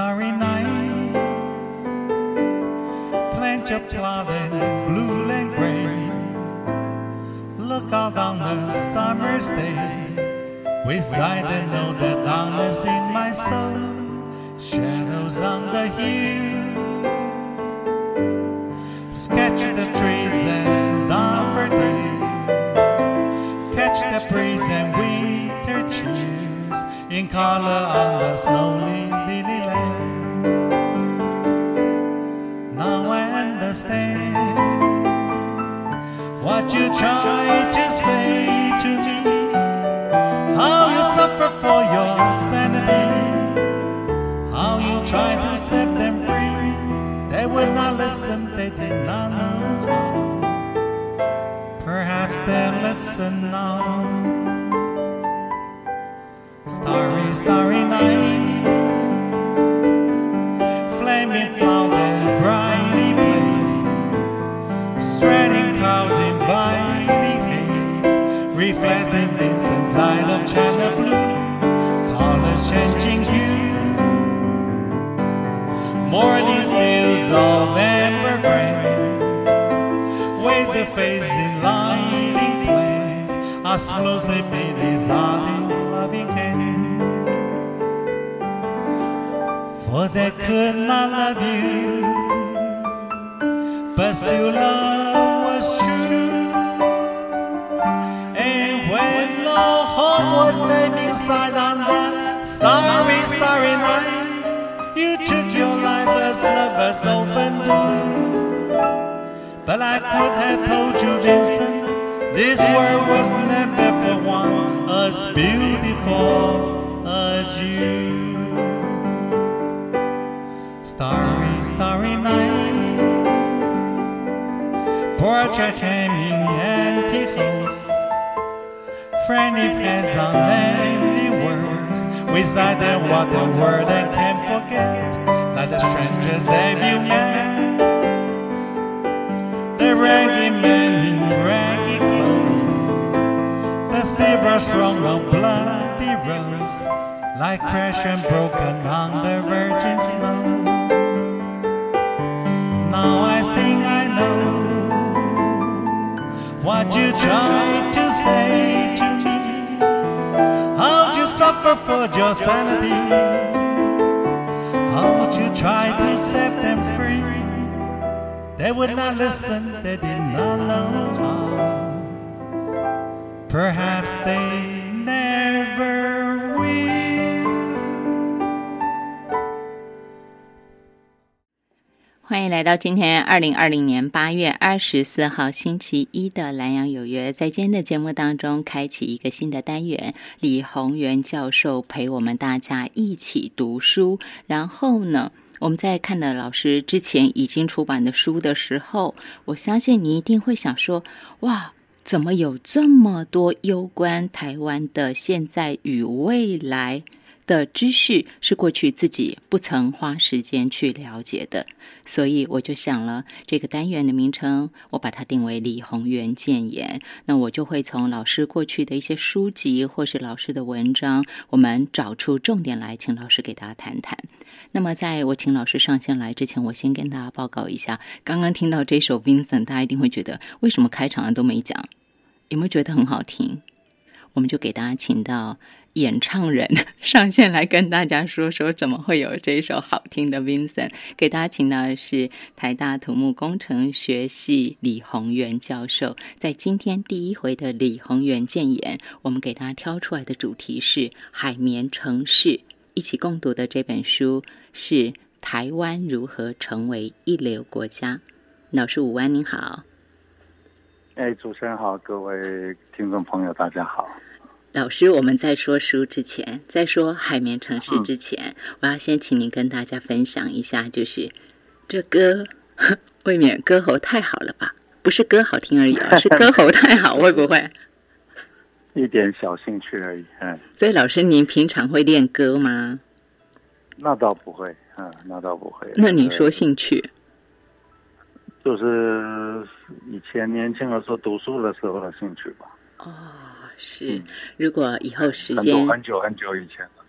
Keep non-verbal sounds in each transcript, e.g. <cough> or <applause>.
starry night. Plenty of cloud and blue and gray. Look out on the summer's day. We sigh and know that darkness in my soul. Shadows on the hill. Sketch the trees and daffodil. Catch the breeze and winter cheers in color on the snowy you try to say to me. How you suffer for your sanity. How you try to set them free. They would not listen, they did not know. Perhaps they'll listen now. Starry, starry night. Of facing lighting place. As closely made his loving hand. For they could not love you, but still love was true. And when no hope was left inside on that starry, starry night, you took your life as lovers often do. But I could have told you, Vincent, this world was never for one as beautiful as you. Starry, starry night. Portrait in empty house. Friendly hands on many words. Without them, what a word I can't forget. Like the strangers that you met. Silver strong of bloody rose. Like crashed and broken on the virgin snow. Now I think I know what you tried to say to me. How'd you suffer for your sanity? How'd you try to set them free? They would not listen, they did not know how. Perhaps they never will. 欢迎来到今天二零二零年八月二十四号星期一的南阳有约。在今天的节目当中，开启一个新的单元，李宏源教授陪我们大家一起读书。然后呢，我们在看的老师之前已经出版的书的时候，我相信你一定会想说：哇，怎么有这么多攸关台湾的现在与未来？的知识是过去自己不曾花时间去了解的，所以我就想了这个单元的名称，我把它定为李宏源建言。那我就会从老师过去的一些书籍或是老师的文章，我们找出重点来，请老师给大家谈谈。那么，在我请老师上线来之前，我先跟大家报告一下，刚刚听到这首 Vincent，大家一定会觉得为什么开场都没讲？有没有觉得很好听？我们就给大家请到。演唱人 <laughs> 上线来跟大家说说，怎么会有这一首好听的 Vincent？给大家请到的是台大土木工程学系李宏源教授。在今天第一回的李宏源建言，我们给大家挑出来的主题是海绵城市。一起共读的这本书是《台湾如何成为一流国家》。老师午安，您好。哎，主持人好，各位听众朋友，大家好。老师，我们在说书之前，在说海绵城市之前，我要先请您跟大家分享一下，就是这歌 <laughs> 未免歌喉太好了吧？不是歌好听而已，<laughs> 是歌喉太好，会不会？一点小兴趣而已，嗯。所以，老师，您平常会练歌吗？那倒不会，嗯，那倒不会。那你说兴趣？就是以前年轻的时候读书的时候的兴趣吧。哦。是，如果以后时间很久很久以前了，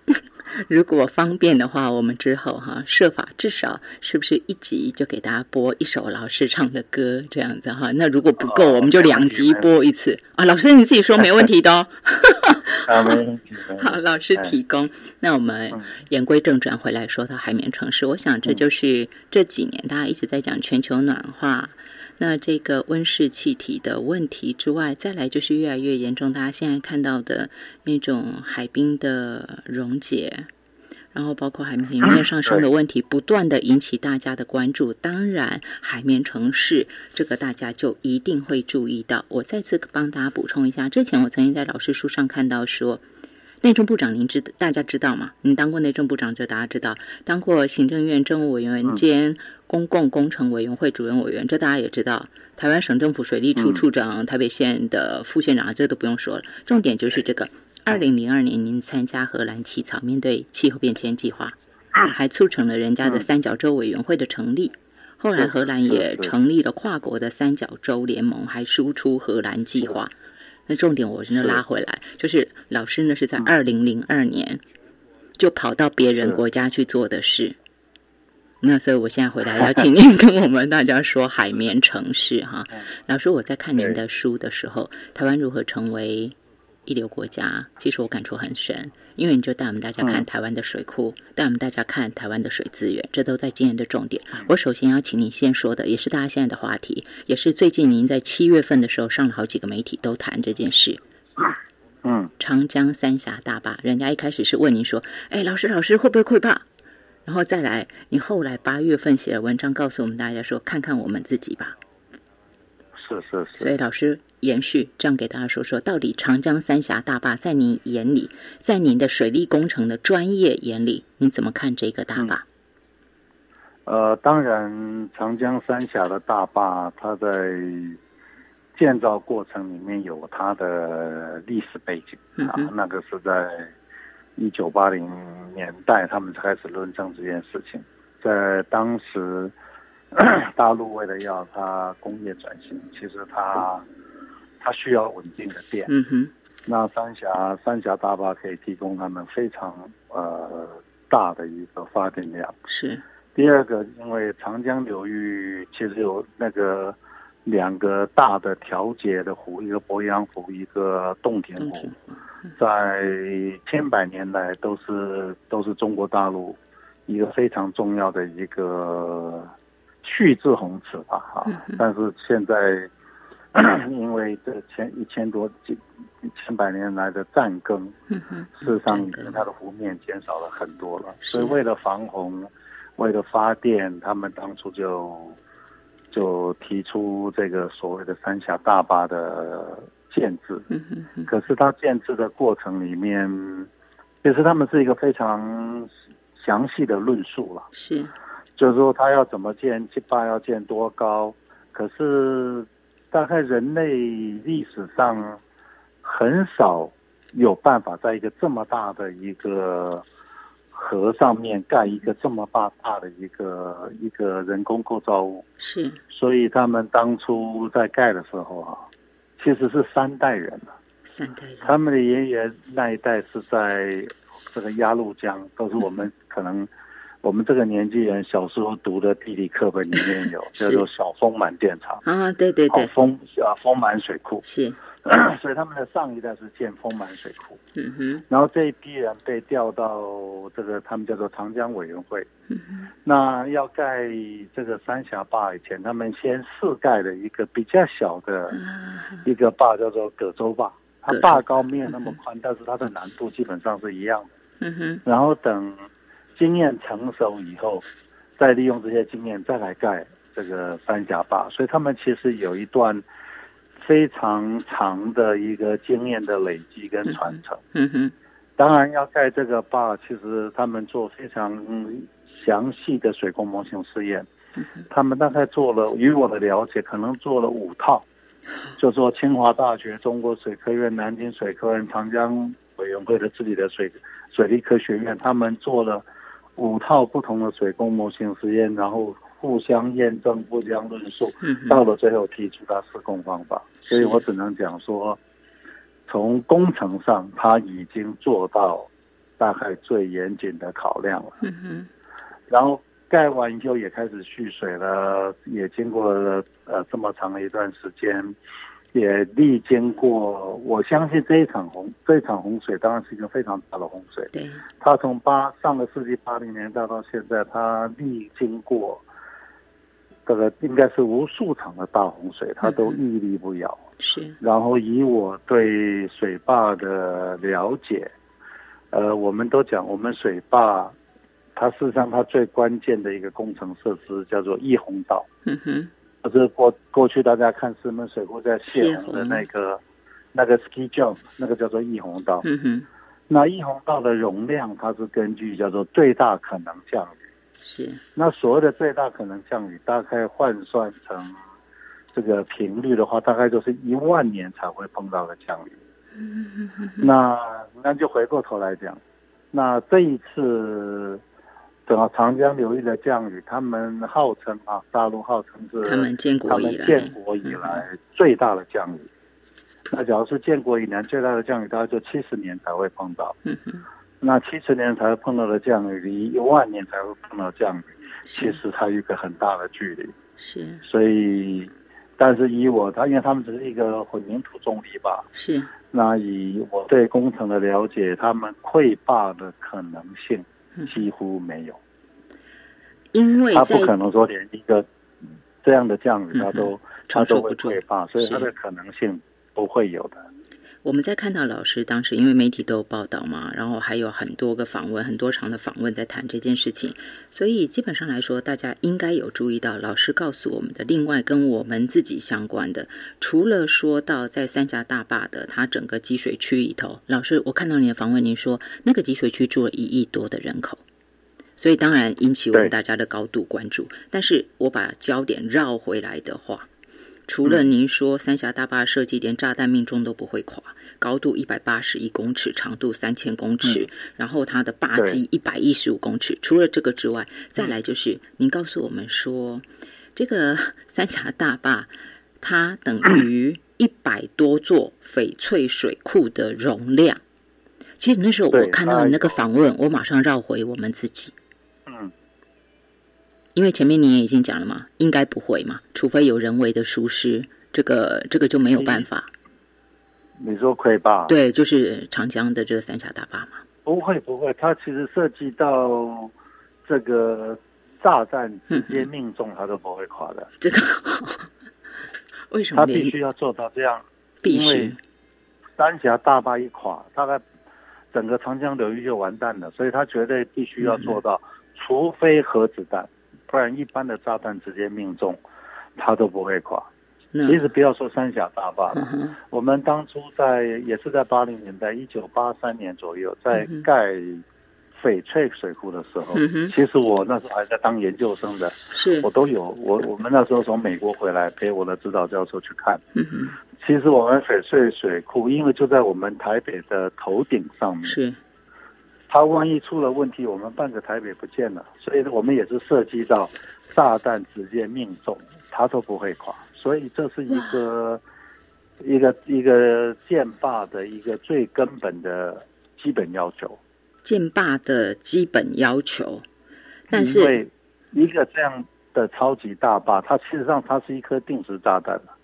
<laughs> 如果方便的话，我们之后哈设法至少是不是一集就给大家播一首老师唱的歌这样子哈？那如果不够，哦我们就两集播一次啊。老师你自己说没问题的哦。<laughs> 啊，没问题。没问题 <laughs> 好，老师提供。那我们嗯言归正传，回来说到海绵城市，我想这就是这几年大家一直在讲全球暖化。那这个温室气体的问题之外，再来就是越来越严重，大家现在看到的那种海冰的溶解，然后包括海平面上升的问题，不断的引起大家的关注。当然，海绵城市这个大家就一定会注意到。我再次帮大家补充一下，之前我曾经在老师书上看到说。内政部长，您知大家知道吗？您当过内政部长，这大家知道；当过行政院政务委员兼公共工程委员会主任委员，这大家也知道。台湾省政府水利处嗯处长、台北县的副县长，这都不用说了。重点就是这个：二零零二年您参加荷兰起草面对气候变迁计划，还促成了人家的三角洲委员会的成立。后来荷兰也成立了跨国的三角洲联盟，还输出荷兰计划。那重点我真的拉回来，就是老师呢是在二零零二年就跑到别人国家去做的事。那所以我现在回来要 <laughs> 请您跟我们大家说海绵城市哈。老师，我在看您的书的时候，台湾如何成为一流国家，其实我感触很深，因为你就带我们大家看台湾的水库，带我们大家看台湾的水资源，这都在今年的重点。我首先要请您先说的，也是大家现在的话题，也是最近您在七月份的时候上了好几个媒体都谈这件事。嗯，长江三峡大坝，人家一开始是问您说：“哎，老师，老师会不会溃坝？”然后再来，你后来八月份写了文章，告诉我们大家说：“看看我们自己吧。”是是是所以。老师延续这样给大家说说，到底长江三峡大坝在您眼里，在您的水利工程的专业眼里，你怎么看这个大坝？呃，当然，长江三峡的大坝，它在建造过程里面有它的历史背景啊那个是在一九八零年代，他们才开始论证这件事情。在当时，<clears throat> 大陆为了要它工业转型，其实它它需要稳定的电。嗯哼，那三峡三峡大坝可以提供他们非常呃大的一个发电量。是，第二个，因为长江流域其实有那个两个大的调节的湖，一个鄱阳湖，一个洞庭湖，在千百年来都是都是中国大陆一个非常重要的一个蓄滞洪池吧，哈、但是现在 <clears throat> 因为这千一千多千百年来的战耕，嗯哼，事实上，它的湖面减少了很多了。是所以为了防洪，为了发电，他们当初就就提出这个所谓的三峡大坝的建制。嗯。可是它建制的过程里面，其实他们是一个非常详细的论述了，是，就是说它要怎么建，这坝要建多高。可是大概人类历史上很少有办法在一个这么大的一个河上面盖一个这么大大的一个一个人工构造物，是，所以他们当初在盖的时候啊，其实是三代人了，三代人，他们的爷爷那一代是在这个鸭绿江，都是我们可能我们这个年纪人小时候读的地理课本里面有，<laughs> 叫做小丰满电厂。啊，对对对，丰啊丰满水库，是，<coughs> 所以他们的上一代是建丰满水库，嗯哼，然后这一批人被调到这个他们叫做长江委员会，嗯哼，那要盖这个三峡坝以前，他们先试盖了一个比较小的啊，一个坝，叫做葛洲坝。它坝高没有那么宽，但是它的难度基本上是一样的。嗯哼，然后等经验成熟以后，再利用这些经验再来盖这个三峡坝。所以他们其实有一段非常长的一个经验的累积跟传承。嗯哼，当然要盖这个坝，其实他们做非常嗯详细的水工模型试验。他们大概做了，以我的了解，可能做了五套，就说清华大学、中国水科院、南京水科院、长江委员会的自己的水水利科学院，他们做了五套不同的水工模型实验，然后互相验证、互相论述，到了最后提出他施工方法。所以我只能讲说，从工程上他已经做到大概最严谨的考量了。嗯哼，然后盖完以后也开始蓄水了，也经过了呃这么长的一段时间，也历经过，我相信这一场洪这一场洪水当然是一个非常大的洪水。对，它从八上个世纪八零年代到现在，它历经过这个应该是无数场的大洪水，它都屹立不摇。是，然后以我对水坝的了解，呃，我们都讲我们水坝，它事实上它最关键的一个工程设施叫做溢洪道，嗯哼，就是过过去大家看石门水库在泄洪的那个那个 ski jump，那个叫做溢洪道。嗯哼，那溢洪道的容量，它是根据叫做最大可能降雨。是，那所谓的最大可能降雨，大概换算成这个频率的话，大概就是一万年才会碰到的降雨。那那就回过头来讲，那这一次整个长江流域的降雨，他们号称啊，大陆号称是他们建国以来。建国以来最大的降雨。那假如是建国以来最大的降雨，大概就七十年才会碰到。嗯哼，那七十年才会碰到的降雨，离一万年才会碰到降雨，其实它有一个很大的距离。是。所以，但是以我他，因为他们只是一个混凝土重力坝，是，那以我对工程的了解，他们溃坝的可能性几乎没有。因为在他不可能说连一个这样的降雨，他都他都会承受不住，所以它的可能性不会有的。我们在看到老师当时，因为媒体都有报道嘛，然后还有很多个访问，很多场的访问在谈这件事情，所以基本上来说，大家应该有注意到老师告诉我们的。另外，跟我们自己相关的，除了说到在三峡大坝的它整个积水区里头，老师，我看到你的访问，您说那个积水区住了一亿多的人口。所以当然引起我们大家的高度关注，但是我把焦点绕回来的话，除了您说三峡大坝设计连炸弹命中都不会垮，高度一百八十一公尺，长度三千公尺，然后它的坝基一百一十五公尺。除了这个之外，再来就是您告诉我们说，这个 <laughs> 三峡大坝它等于一百多座翡翠水库的容量。其实那时候我看到你那个访问，我马上绕回我们自己。嗯，因为前面你也已经讲了嘛，应该不会嘛，除非有人为的疏失，这个这个就没有办法。你说溃坝？对，就是长江的这个三峡大坝嘛。不会不会，它其实涉及到这个炸弹直接命中，它都不会垮的。这个 <laughs> 为什么它必须要做到这样，必须三峡大坝一垮，大概整个长江流域就完蛋了。所以它绝对必须要做到，除非核子弹，不然一般的炸弹直接命中，它都不会垮。其实不要说三峡大坝了，嗯我们当初在也是在八零年代，一九八三年左右，在盖翡翠水库的时候，嗯其实我那时候还在当研究生的，是。我都有我我们那时候从美国回来陪我的指导教授去看。嗯其实我们翡翠水库，因为就在我们台北的头顶上面，是它万一出了问题，我们半个台北不见了。所以我们也是涉及到炸弹直接命中，它都不会垮。所以这是一个一个一个建坝的一个最根本的基本要求。建坝的基本要求，但是因为一个这样的超级大坝，它事实上它是一颗定时炸弹了。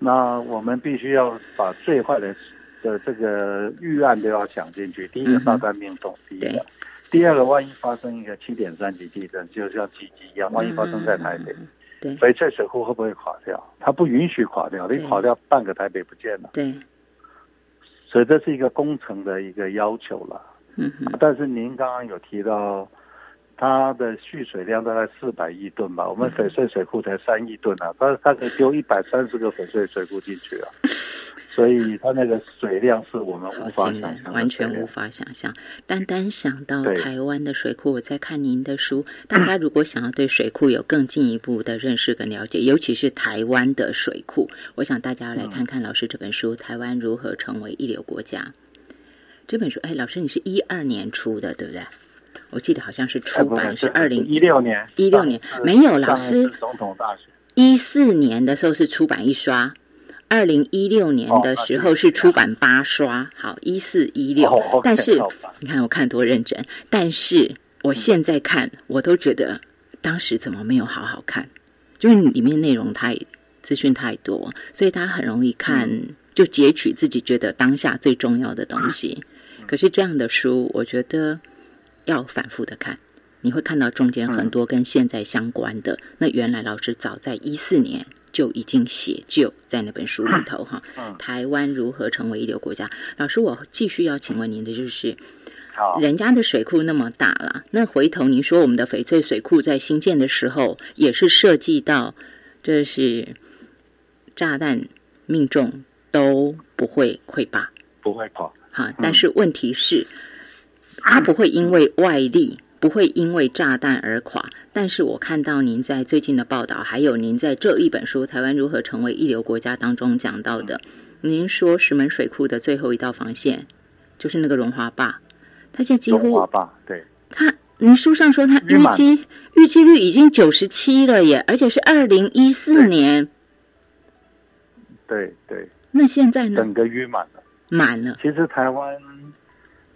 那我们必须要把最坏的的这个预案都要想进去。第一个嗯哼炸弹命中，第一个，第二个万一发生一个七点三级地震，就像七级一样，万一发生在台北，嗯对翡翠水库会不会垮掉？它不允许垮掉，你垮掉半个台北不见了。对，所以这是一个工程的一个要求了。嗯哼但是您刚刚有提到，它的蓄水量大概四百亿吨吧，我们翡翠水库才三亿吨啊，它它可以丢一百三十个翡翠水库进去啊，所以它那个水量是我们无好法想象的完全无法想象。单单想到台湾的水库，我在看您的书，大家如果想要对水库有更进一步的认识跟了解，尤其是台湾的水库，我想大家要来看看老师这本书《台湾如何成为一流国家》这本书。哎，老师，你是一二年出的，对不对？我记得好像是出版是二零一六年，一六年没有老师总统大选，一四年的时候是出版一刷，二零一六年的时候是出版八刷，好一四一六，但是你看我看多认真，但是我现在看我都觉得当时怎么没有好好看，就是里面内容太资讯太多，所以他很容易看就截取自己觉得当下最重要的东西。可是这样的书，我觉得要反复的看，你会看到中间很多跟现在相关的。那原来老师早在一四年就已经写就在那本书里头哈。台湾如何成为一流国家？老师，我继续要请问您的就是，人家的水库那么大了，那回头您说我们的翡翠水库在新建的时候也是设计到，这是炸弹命中都不会溃坝，不会垮。哈，但是问题是，它不会因为外力，不会因为炸弹而垮。但是我看到您在最近的报道，还有您在这一本书《台湾如何成为一流国家》当中讲到的，您说石门水库的最后一道防线就是那个荣华坝，它现在几乎荣华坝，对，它您书上说它预期预期率已经九十七了耶，而且是二零一四年，对对，那现在呢？整个淤满了。满了。其实台湾，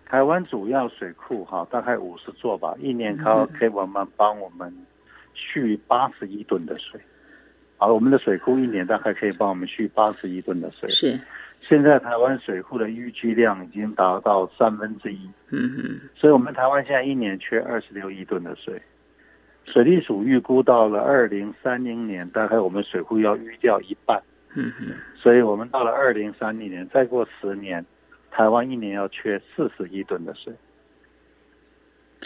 台湾主要水库哈，大概五十座吧，一年可可以我们帮我们蓄八十亿吨的水。啊，我们的水库一年大概可以帮我们蓄八十亿吨的水。是。现在台湾水库的预计量已经达到三分之一。嗯嗯。所以我们台湾现在一年缺二十六亿吨的水。水利署预估到了二零三零年，大概我们水库要淤掉一半。嗯哼，所以我们到了二零三零年，再过十年，台湾一年要缺四十亿吨的水。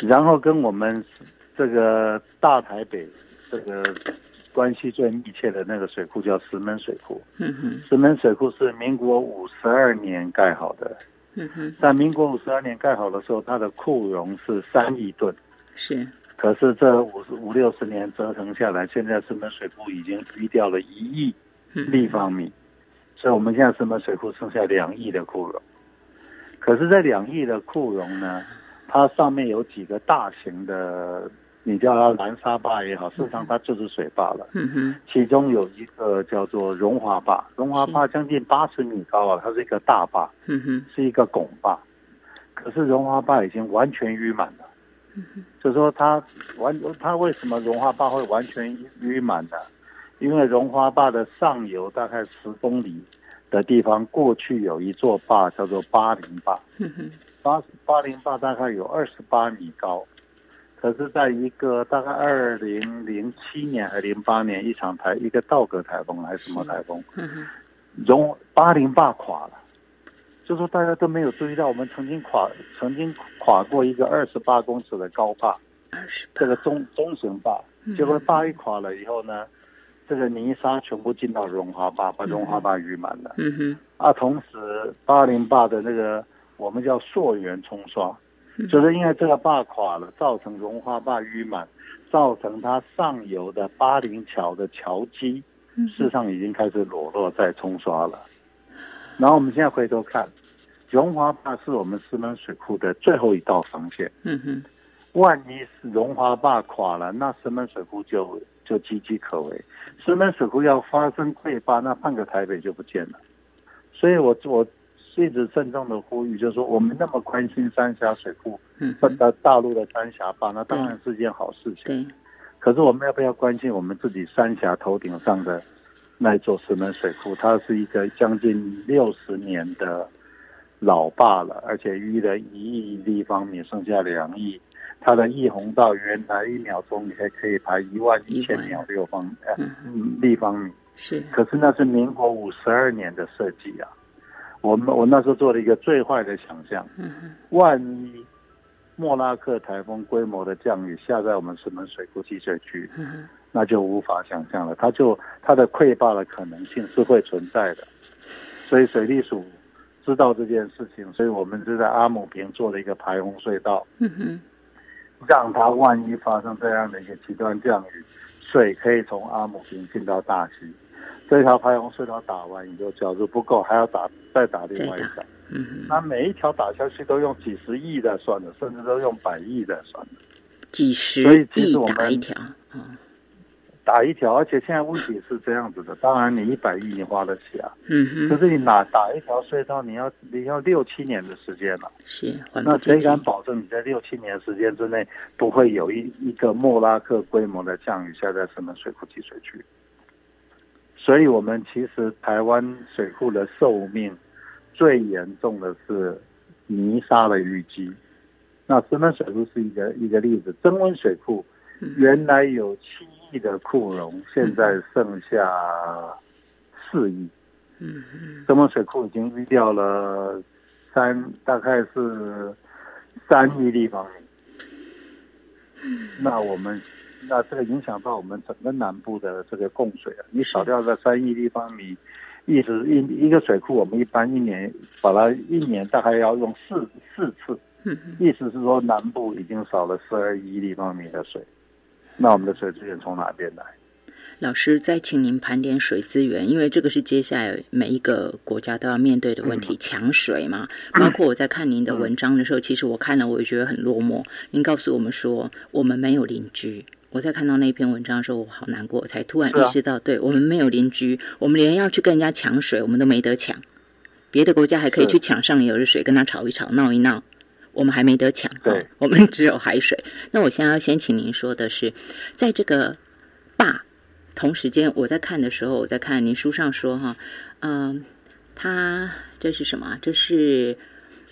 然后跟我们这个大台北这个关系最密切的那个水库叫石门水库。嗯哼，石门水库是民国五十二年盖好的。嗯哼，在民国五十二年盖好的时候，它的库容是三亿吨。是，可是这五十五六十年折腾下来，现在石门水库已经淤掉了一亿。立方米，所以我们现在石门水库剩下两亿的库容。可是这两亿的库容呢，它上面有几个大型的，你叫它蓝沙坝也好，事实上它就是水坝了。嗯哼。其中有一个叫做荣华坝，荣华坝将近八十米高啊，它是一个大坝。嗯哼。是一个拱坝，可是荣华坝已经完全淤满了。就说它完，它为什么荣华坝会完全淤满呢？因为荣华坝的上游大概十公里的地方，过去有一座坝叫做八零坝。八八零坝大概有二十八米高，可是在一个大概二零零七年还是零八年一场台一个道格台风还是什么台风，荣八零坝垮了，就说大家都没有注意到，我们曾经垮曾经垮过一个二十八公尺的高坝，这个中中型坝，结果坝一垮了以后呢？这个泥沙全部进到荣华坝，把荣华坝淤满了。嗯哼。啊，同时八零坝的那个我们叫溯源冲刷，就是因为这个坝垮了，造成荣华坝淤满，造成它上游的八零桥的桥基，事实上已经开始裸露在冲刷了。然后我们现在回头看，荣华坝是我们石门水库的最后一道防线。嗯哼。万一是荣华坝垮了，那石门水库就。就岌岌可危，石门水库要发生溃坝，那半个台北就不见了。所以我我一直郑重的呼吁，就是说我们那么关心三峡水库，嗯，大大陆的三峡坝，那当然是件好事情。对。可是我们要不要关心我们自己三峡头顶上的那座石门水库？它是一个将近六十年的老坝了，而且淤了一亿立方米，剩下两亿。它的溢洪道原来一秒钟你还可以排一万一千秒六方嗯。立方米，是。可是那是民国五十二年的设计啊，我们我那时候做了一个最坏的想象，万一莫拉克台风规模的降雨下在我们石门水库集水区，那就无法想象了，它就它的溃坝的可能性是会存在的，所以水利署知道这件事情，所以我们就在阿姆坪做了一个排洪隧道。嗯哼。让它万一发生这样的一个极端降雨，水可以从阿姆坪进到大溪。这条排洪隧道打完以后，假如不够，还要打再打另外一条。嗯那每一条打下去都用几十亿的算的，甚至都用百亿的算的。几十亿打一条。打一条，而且现在问题是这样子的，当然你一百亿你花得起啊，嗯哼，可是你哪打一条隧道，你要你要六七年的时间了。是那谁敢，保证你在六七年时间之内不会有一一个莫拉克规模的降雨下在石门水库集水区？所以，我们其实台湾水库的寿命最严重的是泥沙的淤积。那石门水库是一个一个例子，增温水库原来有七亿的库容，现在剩下四亿。嗯嗯。增温水库已经淤掉了三，大概是三亿立方米。那我们，那这个影响到我们整个南部的这个供水啊，你少掉了三亿立方米，意思一一个水库，我们一般一年把它一年大概要用四四次，嗯，意思是说南部已经少了十二亿立方米的水，那我们的水资源从哪边来？老师，再请您盘点水资源，因为这个是接下来每一个国家都要面对的问题，抢水嘛。包括我在看您的文章的时候，其实我看了，我也觉得很落寞。您告诉我们说，我们没有邻居。我在看到那篇文章的时候，我好难过，才突然意识到，对我们没有邻居，我们连要去跟人家抢水，我们都没得抢。别的国家还可以去抢上游的水，跟他吵一吵、闹一闹，我们还没得抢。对哈我们只有海水。那我现在要先请您说的是，在这个坝同时间，我在看的时候，我在看您书上说哈，嗯、它这是什么啊？这是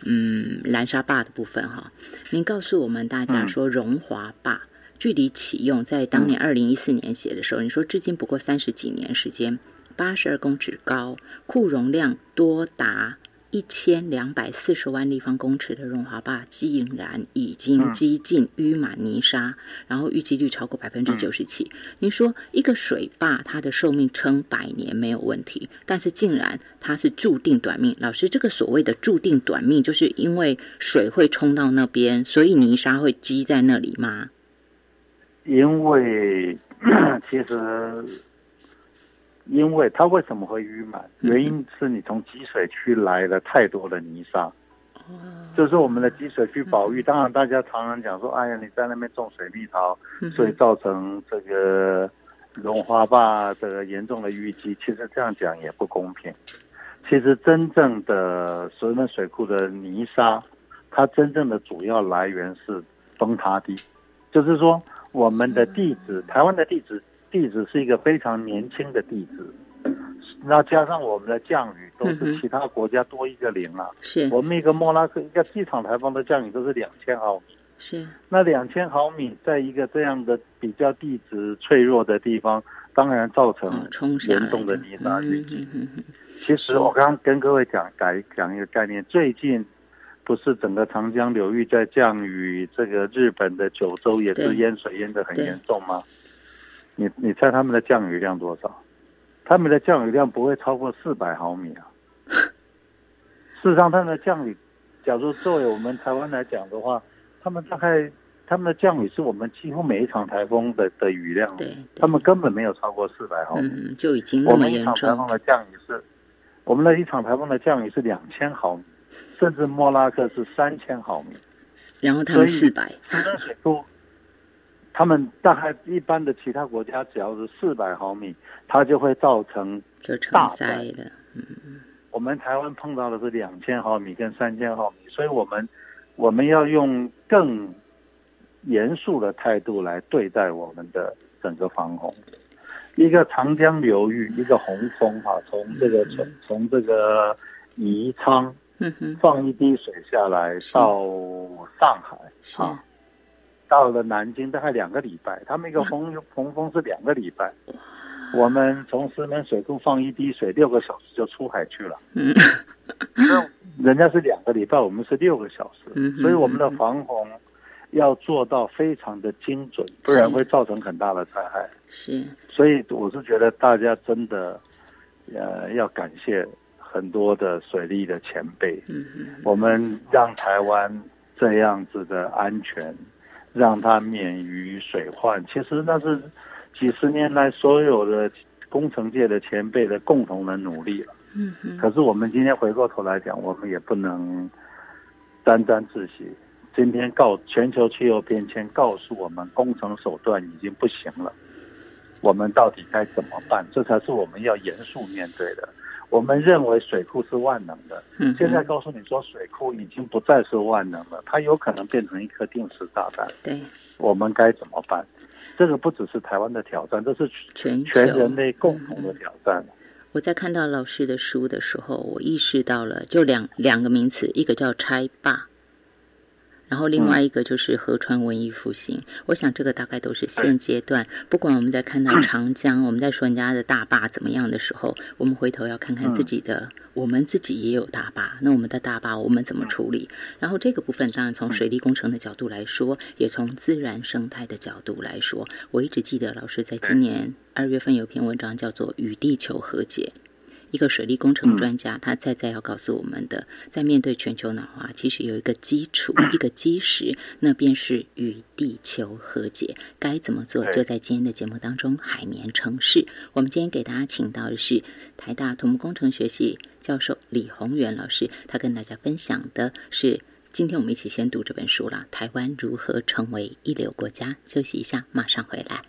嗯蓝沙坝的部分哈。您告诉我们大家嗯说，荣华坝、距离启用在当年二零一四年写的时候，你说至今不过三十几年时间，八十二公尺高，库容量多达。一千两百四十万立方公尺的润滑坝竟然已经嗯几近淤满泥沙，然后淤积率超过百分之九十七。您说一个水坝它的寿命撑百年没有问题，但是竟然它是注定短命。老师，这个所谓的注定短命，就是因为水会冲到那边，所以泥沙会积在那里吗？因为 <clears throat> 其实，因为它为什么会淤满？嗯原因是你从积水区来了太多的泥沙，哦，就是我们的积水区保育。当然，大家常常讲说，哎呀，你在那边种水蜜桃，嗯所以造成这个龙华坝的严重的淤积。其实这样讲也不公平。其实真正的石门水库的泥沙，它真正的主要来源是崩塌地，就是说我们的地质，台湾的地质地质是一个非常年轻的地质，那加上我们的降雨都是其他国家多一个零啊。是。我们一个莫拉克一个机场台风的降雨都是两千毫米，是，那两千毫米在一个这样的比较地质脆弱的地方，当然造成严重的泥沙嗯淤积。嗯嗯嗯其实我刚刚跟各位讲改讲一个概念，最近不是整个长江流域在降雨，这个日本的九州也是淹水淹得很严重吗？你你猜他们的降雨量多少？他们的降雨量不会超过四百毫米啊。事实上，他们的降雨，假如作为我们台湾来讲的话，他们大概他们的降雨是我们几乎每一场台风的的雨量，对，对他们根本没有超过四百毫米。嗯就已经我们一场台风，的降雨是，我们的一场台风的降雨是两千毫米，甚至莫拉克是三千毫米。然后他们四百，水库，他们大概一般的其他国家只要是四百毫米，它就会造成大灾的。嗯。我们台湾碰到的是两千毫米跟三千毫米，所以我们我们要用更严肃的态度来对待我们的整个防洪。一个长江流域，一个洪峰哈、从这个从从这个宜昌放一滴水下来到上海是啊，到了南京大概两个礼拜，他们一个洪洪峰是两个礼拜。我们从石门水库放一滴水，六个小时就出海去了。嗯 <laughs> 人家是两个礼拜，我们是六个小时，嗯所以我们的防洪要做到非常的精准，不然会造成很大的灾害。是，所以我是觉得大家真的，呃，要感谢很多的水利的前辈，嗯哼，我们让台湾这样子的安全，让它免于水患，其实那是几十年来所有的工程界的前辈的共同的努力了。嗯嗯，可是我们今天回过头来讲，我们也不能沾沾自喜。今天告全球气候变迁告诉我们，工程手段已经不行了。我们到底该怎么办？这才是我们要严肃面对的。我们认为水库是万能的，嗯，现在告诉你说水库已经不再是万能了，它有可能变成一颗定时炸弹。对，我们该怎么办？这个不只是台湾的挑战，这是全全人类共同的挑战。我在看到老师的书的时候，我意识到了，就两两个名词，一个叫拆坝，然后另外一个就是河川文艺复兴。我想这个大概都是现阶段，不管我们在看到长江，我们在说人家的大坝怎么样的时候，我们回头要看看自己的，我们自己也有大坝，那我们的大坝我们怎么处理？然后这个部分当然从水利工程的角度来说，也从自然生态的角度来说，我一直记得老师在今年二月份有篇文章叫做《与地球和解》。一个水利工程专家，他再再要告诉我们的，在面对全球暖化，其实有一个基础，一个基石，那便是与地球和解。该怎么做？就在今天的节目当中，海绵城市。我们今天给大家请到的是台大土木工程学系教授李宏源老师，他跟大家分享的是，今天我们一起先读这本书了，《台湾如何成为一流国家》。休息一下，马上回来。